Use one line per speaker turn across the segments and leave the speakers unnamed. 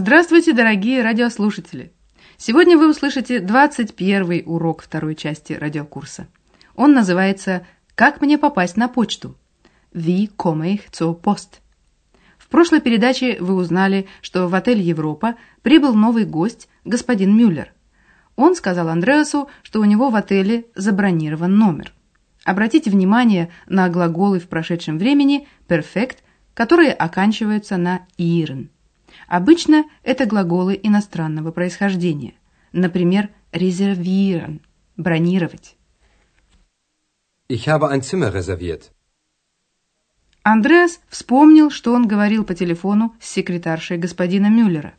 Здравствуйте, дорогие радиослушатели! Сегодня вы услышите 21 урок второй части радиокурса. Он называется «Как мне попасть на почту?» Wie komme ich zur Post? В прошлой передаче вы узнали, что в отель «Европа» прибыл новый гость, господин Мюллер. Он сказал Андреасу, что у него в отеле забронирован номер. Обратите внимание на глаголы в прошедшем времени «perfect», которые оканчиваются на «iren». Обычно это глаголы иностранного происхождения. Например, резервирован – бронировать.
Ich habe ein Zimmer reserviert.
Андреас вспомнил, что он говорил по телефону с секретаршей господина Мюллера.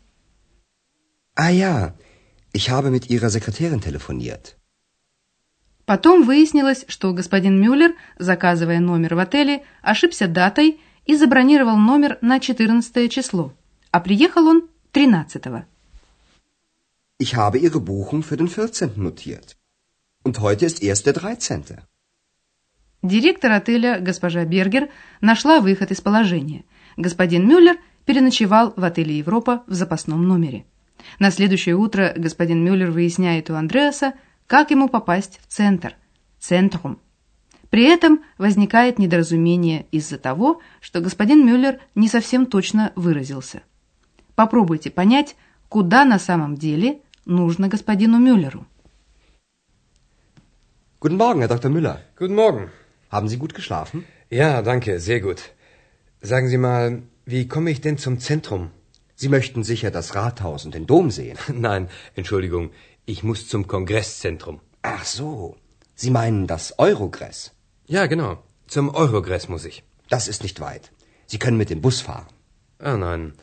Ah ja, ich habe mit Ihrer Sekretärin telefoniert.
Потом выяснилось, что господин Мюллер, заказывая номер в отеле, ошибся датой и забронировал номер на 14 число а приехал он 13-го.
Ich habe Ihre Buchung für den 14. notiert. Und heute ist erst der 13.
Директор отеля, госпожа Бергер, нашла выход из положения. Господин Мюллер переночевал в отеле «Европа» в запасном номере. На следующее утро господин Мюллер выясняет у Андреаса, как ему попасть в центр, центрум. При этом возникает недоразумение из-за того, что господин Мюллер не совсем точно выразился. Попробуйте понять, куда на самом деле нужно господину Мюллеру.
Guten Morgen, Herr Dr. Müller.
Guten Morgen.
Haben Sie gut geschlafen?
Ja, danke, sehr gut. Sagen Sie mal, wie komme ich denn zum Zentrum?
Sie möchten sicher das Rathaus und den Dom sehen.
Nein, Entschuldigung, ich muss zum Kongresszentrum.
Ach so, Sie meinen das Eurogress?
Ja, genau. Zum Eurogress muss ich.
Das ist nicht weit. Sie können mit dem Bus fahren.
Ah, nein.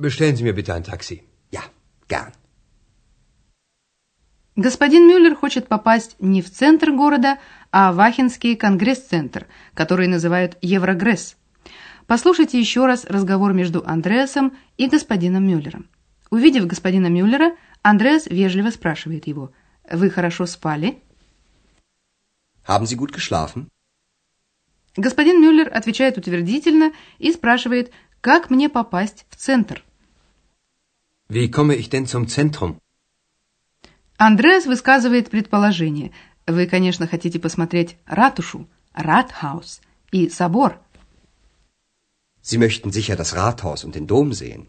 Bestellen Sie mir bitte ein Taxi.
Ja, gern.
Господин Мюллер хочет попасть не в центр города, а в Ахенский конгресс-центр, который называют Еврогресс. Послушайте еще раз разговор между Андреасом и господином Мюллером. Увидев господина Мюллера, Андреас вежливо спрашивает его, «Вы хорошо спали?»
Haben Sie gut geschlafen?
Господин Мюллер отвечает утвердительно и спрашивает, как мне попасть в центр.
Wie komme ich denn zum Zentrum?
Андреас высказывает предположение. Вы, конечно, хотите посмотреть ратушу, Rathaus и собор.
Sie möchten sicher das Rathaus und den Dom sehen.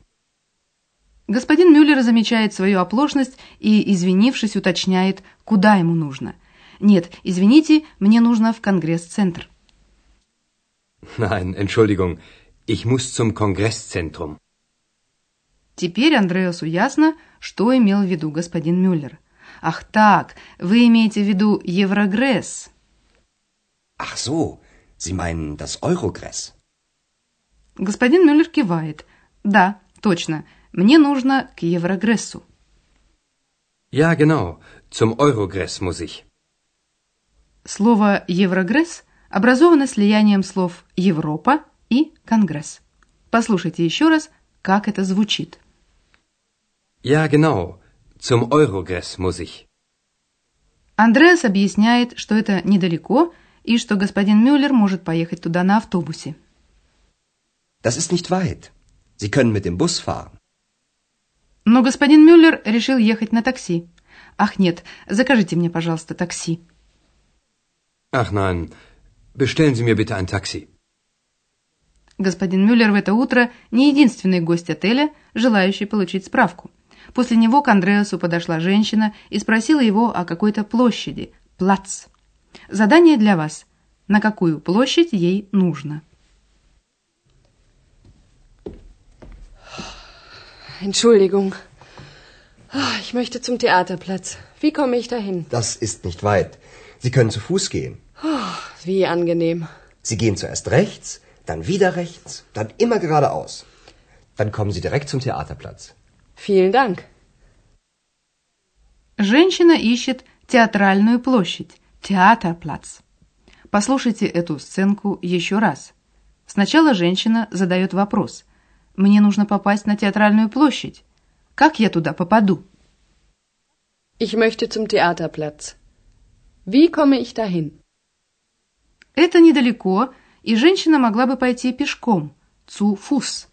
Господин Мюллер замечает свою оплошность и, извинившись, уточняет, куда ему нужно. Нет, извините, мне нужно в Конгресс-центр.
Nein, Entschuldigung, ich muss zum Kongresszentrum.
Теперь Андреасу ясно, что имел в виду господин Мюллер. Ах так, вы имеете в виду Еврогресс.
Ach so, Sie meinen das Eurogress?
Господин Мюллер кивает. Да, точно, мне нужно к Еврогрессу.
Ja, genau. Zum Eurogress muss ich.
Слово «Еврогресс» образовано слиянием слов «Европа» и «Конгресс». Послушайте еще раз, как это звучит.
Ja, genau. Zum Eurogress muss ich.
Андреас объясняет, что это недалеко и что господин Мюллер может поехать туда на автобусе.
Das ist nicht weit. Sie können mit dem Bus fahren.
Но господин Мюллер решил ехать на такси. Ах нет, закажите мне, пожалуйста, такси.
Ach nein, bestellen Sie mir bitte ein Taxi.
Господин Мюллер в это утро не единственный гость отеля, желающий получить справку. После него к Андреасу подошла женщина и спросила его о какой-то площади, плац. Задание для вас. На какую площадь ей нужно?
Entschuldigung. Ah, Ich möchte zum Theaterplatz. Wie komme ich dahin?
Das ist nicht weit. Sie können zu Fuß gehen.
Wie angenehm.
Sie gehen zuerst rechts, dann wieder rechts, dann immer geradeaus. Dann kommen Sie direkt zum Theaterplatz.
Vielen Dank.
Женщина ищет театральную площадь, театрплац. Послушайте эту сценку еще раз. Сначала женщина задает вопрос. «Мне нужно попасть на театральную площадь. Как я туда попаду?»
Ich möchte zum Theaterplatz. Wie komme ich dahin?
Это недалеко, и женщина могла бы пойти пешком, zu Fuß.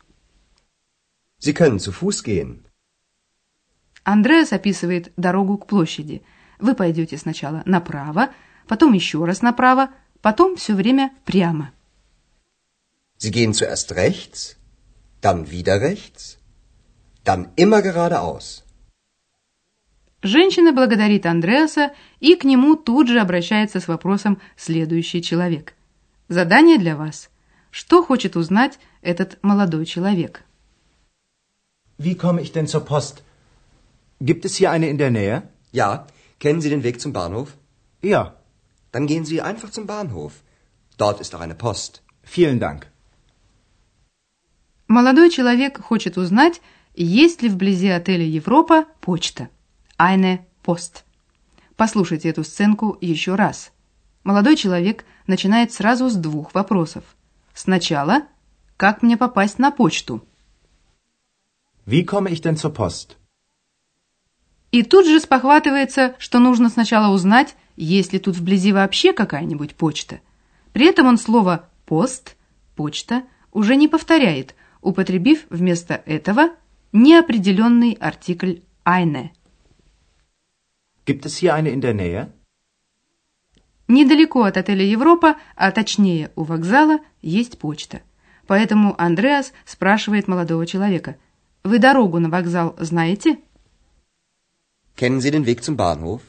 Sie können zu Fuß gehen.
Андреас описывает дорогу к площади. Вы пойдете сначала направо, потом еще раз направо, потом все время прямо.
Sie gehen zuerst rechts, dann wieder rechts, dann immer geradeaus.
Женщина благодарит Андреаса, и к нему тут же обращается с вопросом следующий человек. Задание для вас. Что хочет узнать этот молодой человек?
Wie komme ich denn zur Post? Gibt es hier eine in der Nähe?
Ja, kennen Sie den Weg zum Bahnhof?
Ja,
Dann gehen Sie einfach zum Bahnhof. Dort ist auch eine Post.
vielen Dank.
Молодой человек хочет узнать, есть ли вблизи отеля Европа почта. Eine Post. Послушайте эту сценку еще раз. Молодой человек начинает сразу с двух вопросов. Сначала, как мне попасть на почту?
Wie komme ich denn zur Post?
И тут же спохватывается, что нужно сначала узнать, есть ли тут вблизи вообще какая-нибудь почта. При этом он слово «пост», «почта» уже не повторяет, употребив вместо этого неопределенный артикль «eine».
Gibt es hier eine in der Nähe?
Недалеко от отеля Европа, а точнее у вокзала, есть почта. Поэтому Андреас спрашивает молодого человека, «Вы дорогу на вокзал знаете?»
Kennen Sie den Weg zum Bahnhof?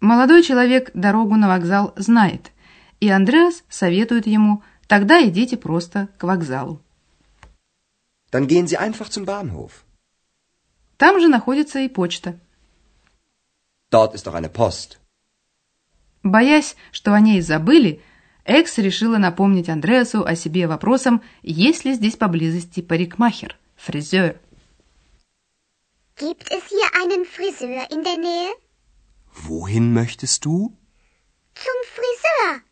Молодой человек дорогу на вокзал знает, и Андреас советует ему, тогда идите просто к вокзалу.
Dann gehen Sie einfach zum Bahnhof.
Там же находится и почта.
Dort ist auch eine Post.
Боясь, что о ней забыли, Экс решила напомнить Андреасу о себе вопросом, есть ли здесь поблизости парикмахер, фризер.
Gibt es hier einen Friseur in der Nähe?
Wohin möchtest du?
Zum Friseur.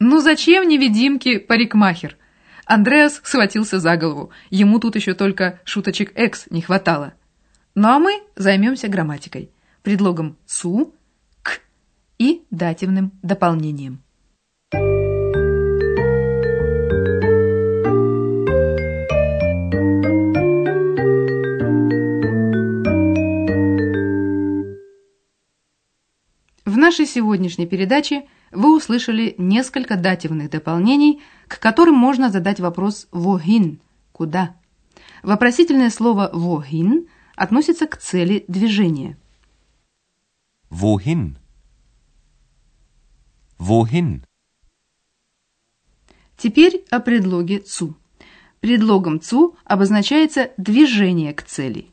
Ну зачем невидимке парикмахер? Андреас схватился за голову. Ему тут еще только шуточек «экс» не хватало. Ну а мы займемся грамматикой. Предлогом «цу», «к» и дативным дополнением. В нашей сегодняшней передаче вы услышали несколько дативных дополнений, к которым можно задать вопрос «wohin» – «куда?». Вопросительное слово «wohin» относится к цели движения.
Wohin? Wohin?
Теперь о предлоге «цу». Предлогом «цу» обозначается движение к цели.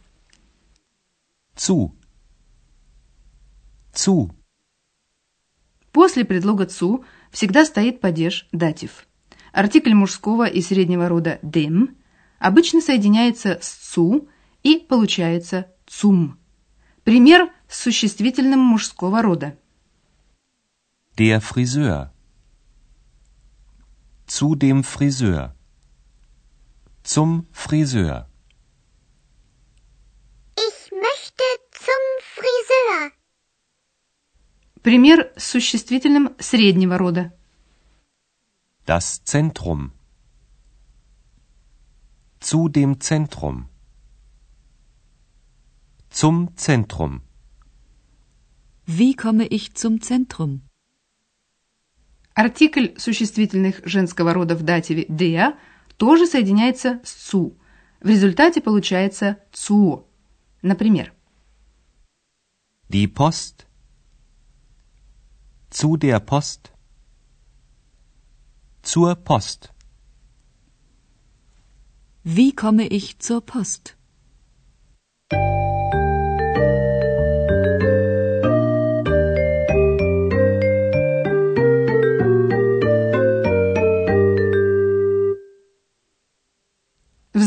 Zu. Zu.
После предлога «цу» всегда стоит падеж датив. Артикль мужского и среднего рода «dem» обычно соединяется с «цу» и получается «цум». Пример с существительным мужского рода.
Der Friseur. Zu dem Friseur. Zum Friseur.
Ich möchte zum Friseur.
Пример с существительным среднего рода.
Das Zentrum. Zu dem Zentrum. Zum Zentrum.
Wie komme ich zum Zentrum?
Артикль существительных женского рода в дативе «der» тоже соединяется с «цу». В результате получается «цуо». Например,
Die Post. Zu der Post. Zur Post.
Wie komme ich zur Post?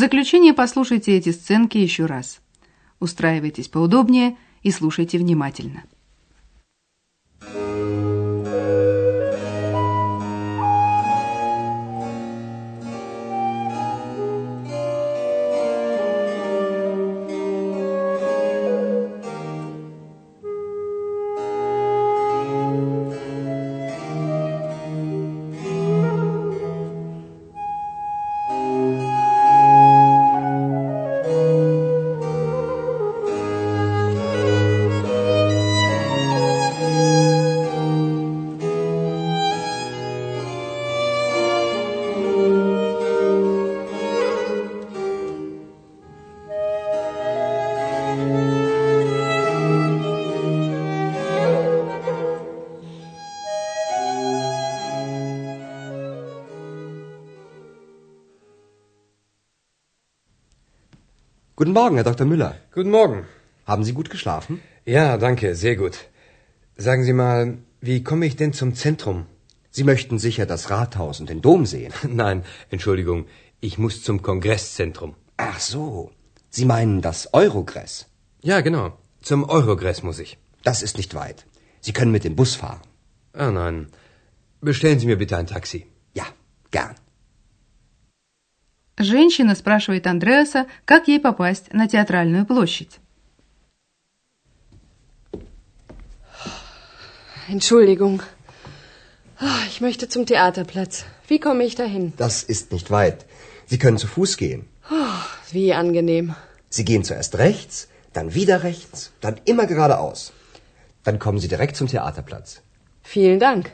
Заключение послушайте эти сценки еще раз. Устраивайтесь поудобнее и слушайте внимательно.
Guten Morgen, Herr Dr. Müller.
Guten Morgen.
Haben Sie gut geschlafen?
Ja, danke, sehr gut. Sagen Sie mal, wie komme ich denn zum Zentrum?
Sie möchten sicher das Rathaus und den Dom sehen.
Nein, Entschuldigung, ich muss zum Kongresszentrum.
Ach so. Sie meinen das Eurogress.
Ja, genau. Zum Eurogress muss ich.
Das ist nicht weit. Sie können mit dem Bus fahren.
Ah, nein. Bestellen Sie mir bitte ein Taxi.
Ja, gern.
Женщина спрашивает Андреаса, как ей попасть на театральную площадь.
Entschuldigung. Ah, Ich möchte zum Theaterplatz. Wie komme ich dahin?
Das ist nicht weit. Sie können zu Fuß gehen.
Wie angenehm.
Sie gehen zuerst rechts, dann wieder rechts, dann immer geradeaus. Dann kommen Sie direkt zum Theaterplatz.
Vielen Dank.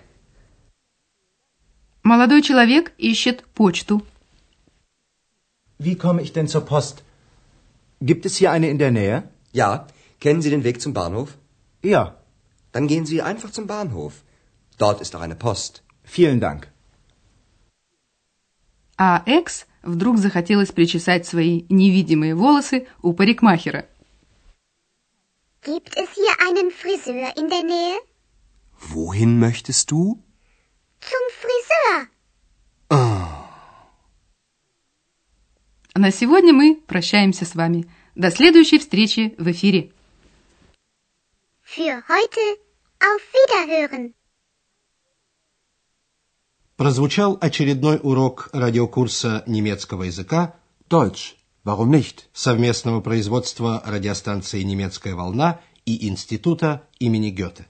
Молодой человек ищет почту.
Wie komme ich denn zur Post? Gibt es hier eine in der Nähe?
Ja, kennen Sie den Weg zum Bahnhof?
Ja,
Dann gehen Sie einfach zum Bahnhof. Dort ist auch eine Post.
vielen Dank.
А Экс вдруг захотелось причесать свои невидимые волосы у парикмахера.
Gibt es hier einen Friseur in der Nähe?
Wohin möchtest du?
Zum Friseur.
На сегодня мы прощаемся с вами. До следующей встречи в эфире.
Für heute auf Wiederhören.
Прозвучал очередной урок радиокурса немецкого языка
Deutsch. Warum nicht?
совместного производства радиостанции «Немецкая волна» и Института имени Гёте.